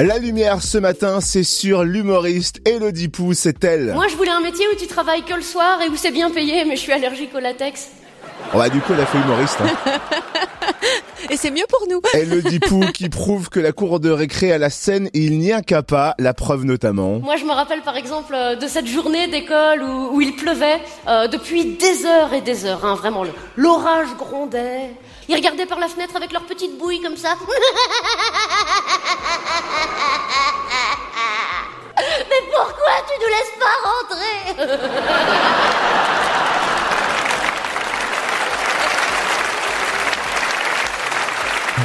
La lumière ce matin, c'est sur l'humoriste Elodie Pou, c'est elle. Moi, je voulais un métier où tu travailles que le soir et où c'est bien payé, mais je suis allergique au latex. Oh bah du coup, elle a fait humoriste. Hein. Et c'est mieux pour nous. Elodie Pou qui prouve que la cour de récré à la Seine, il n'y a qu'à pas, la preuve notamment. Moi, je me rappelle par exemple euh, de cette journée d'école où, où il pleuvait euh, depuis des heures et des heures, hein, vraiment. L'orage grondait. Ils regardaient par la fenêtre avec leurs petites bouilles comme ça.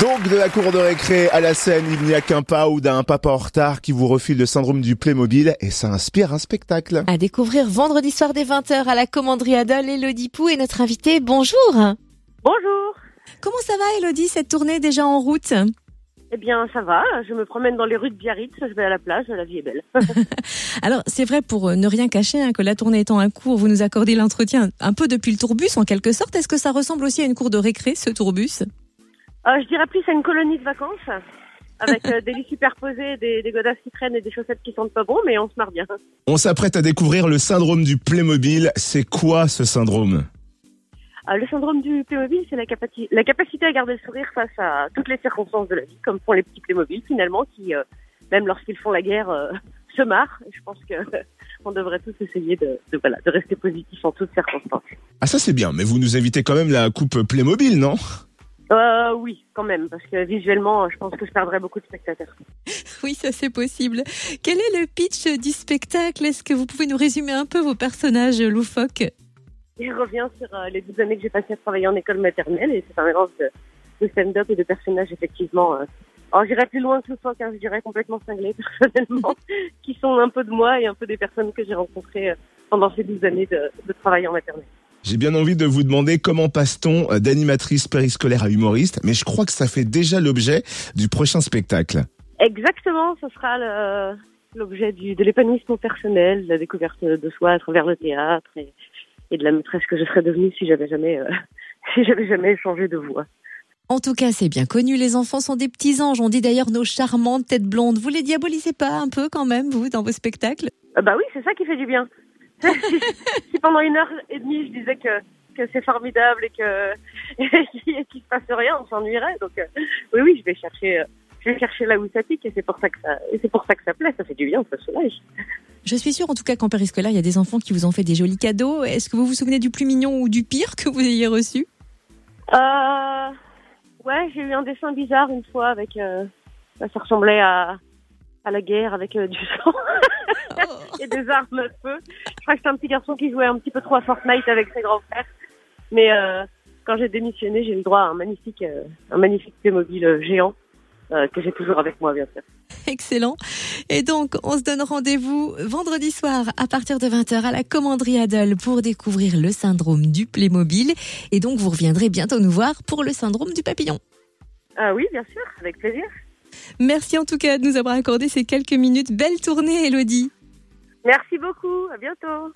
Donc de la cour de récré à la Seine, il n'y a qu'un pas ou d'un papa en retard qui vous refile le syndrome du Playmobil et ça inspire un spectacle. À découvrir vendredi soir dès 20h à la commanderie Adol, Elodie Pou est notre invitée. Bonjour. Bonjour. Comment ça va Elodie, cette tournée est déjà en route? Eh bien, ça va. Je me promène dans les rues de Biarritz. Je vais à la plage. La vie est belle. Alors c'est vrai pour euh, ne rien cacher hein, que la tournée étant un cours, vous nous accordez l'entretien un peu depuis le tourbus en quelque sorte. Est-ce que ça ressemble aussi à une cour de récré, ce tourbus? Euh, je dirais plus à une colonie de vacances avec euh, des lits superposés, des, des godasses qui traînent et des chaussettes qui sentent pas bon, mais on se marre bien. On s'apprête à découvrir le syndrome du Playmobil. C'est quoi ce syndrome? Le syndrome du Playmobil, c'est la, capacité la capacité à garder le sourire face à toutes les circonstances de la vie, comme font les petits Playmobil finalement, qui, euh, même lorsqu'ils font la guerre, euh, se marrent. Je pense que on devrait tous essayer de, de, voilà, de rester positif en toutes circonstances. Ah ça c'est bien, mais vous nous invitez quand même la coupe Playmobil, non? Euh, oui, quand même, parce que visuellement, je pense que je perdrais beaucoup de spectateurs. Oui, ça c'est possible. Quel est le pitch du spectacle? Est-ce que vous pouvez nous résumer un peu vos personnages loufoques? Je reviens sur euh, les 12 années que j'ai passées à travailler en école maternelle et c'est un mélange de, de stand-up et de personnages effectivement. Euh, alors j'irais plus loin que le soir, car je dirais complètement cinglés personnellement, qui sont un peu de moi et un peu des personnes que j'ai rencontrées euh, pendant ces 12 années de, de travail en maternelle. J'ai bien envie de vous demander comment passe-t-on d'animatrice périscolaire à humoriste, mais je crois que ça fait déjà l'objet du prochain spectacle. Exactement, ce sera l'objet de l'épanouissement personnel, de la découverte de soi à travers le théâtre et, et de la maîtresse que je serais devenue si j'avais jamais, euh, si j'avais jamais changé de voix. En tout cas, c'est bien connu, les enfants sont des petits anges. On dit d'ailleurs nos charmantes têtes blondes. Vous les diabolisez pas un peu quand même, vous, dans vos spectacles? Euh, bah oui, c'est ça qui fait du bien. si, si pendant une heure et demie je disais que, que c'est formidable et que qu'il se passe rien, on s'ennuierait. Donc euh, oui, oui, je vais chercher, euh, je vais chercher là où ça pique et c'est pour ça que ça, et c'est pour ça que ça plaît. Ça fait du bien, ça soulage. Je suis sûre en tout cas qu'en périscolaire, il y a des enfants qui vous ont fait des jolis cadeaux. Est-ce que vous vous souvenez du plus mignon ou du pire que vous ayez reçu? Euh, ouais, j'ai eu un dessin bizarre une fois avec, euh, ça ressemblait à à la guerre avec euh, du sang et des armes à feu. Je crois que c'est un petit garçon qui jouait un petit peu trop à Fortnite avec ses grands frères. Mais euh, quand j'ai démissionné, j'ai eu le droit à un magnifique, euh, un magnifique Playmobil géant euh, que j'ai toujours avec moi, bien sûr. Excellent. Et donc, on se donne rendez-vous vendredi soir à partir de 20h à la commanderie Adol pour découvrir le syndrome du Playmobil. Et donc, vous reviendrez bientôt nous voir pour le syndrome du papillon. Ah oui, bien sûr, avec plaisir. Merci en tout cas de nous avoir accordé ces quelques minutes. Belle tournée, Elodie. Merci beaucoup, à bientôt.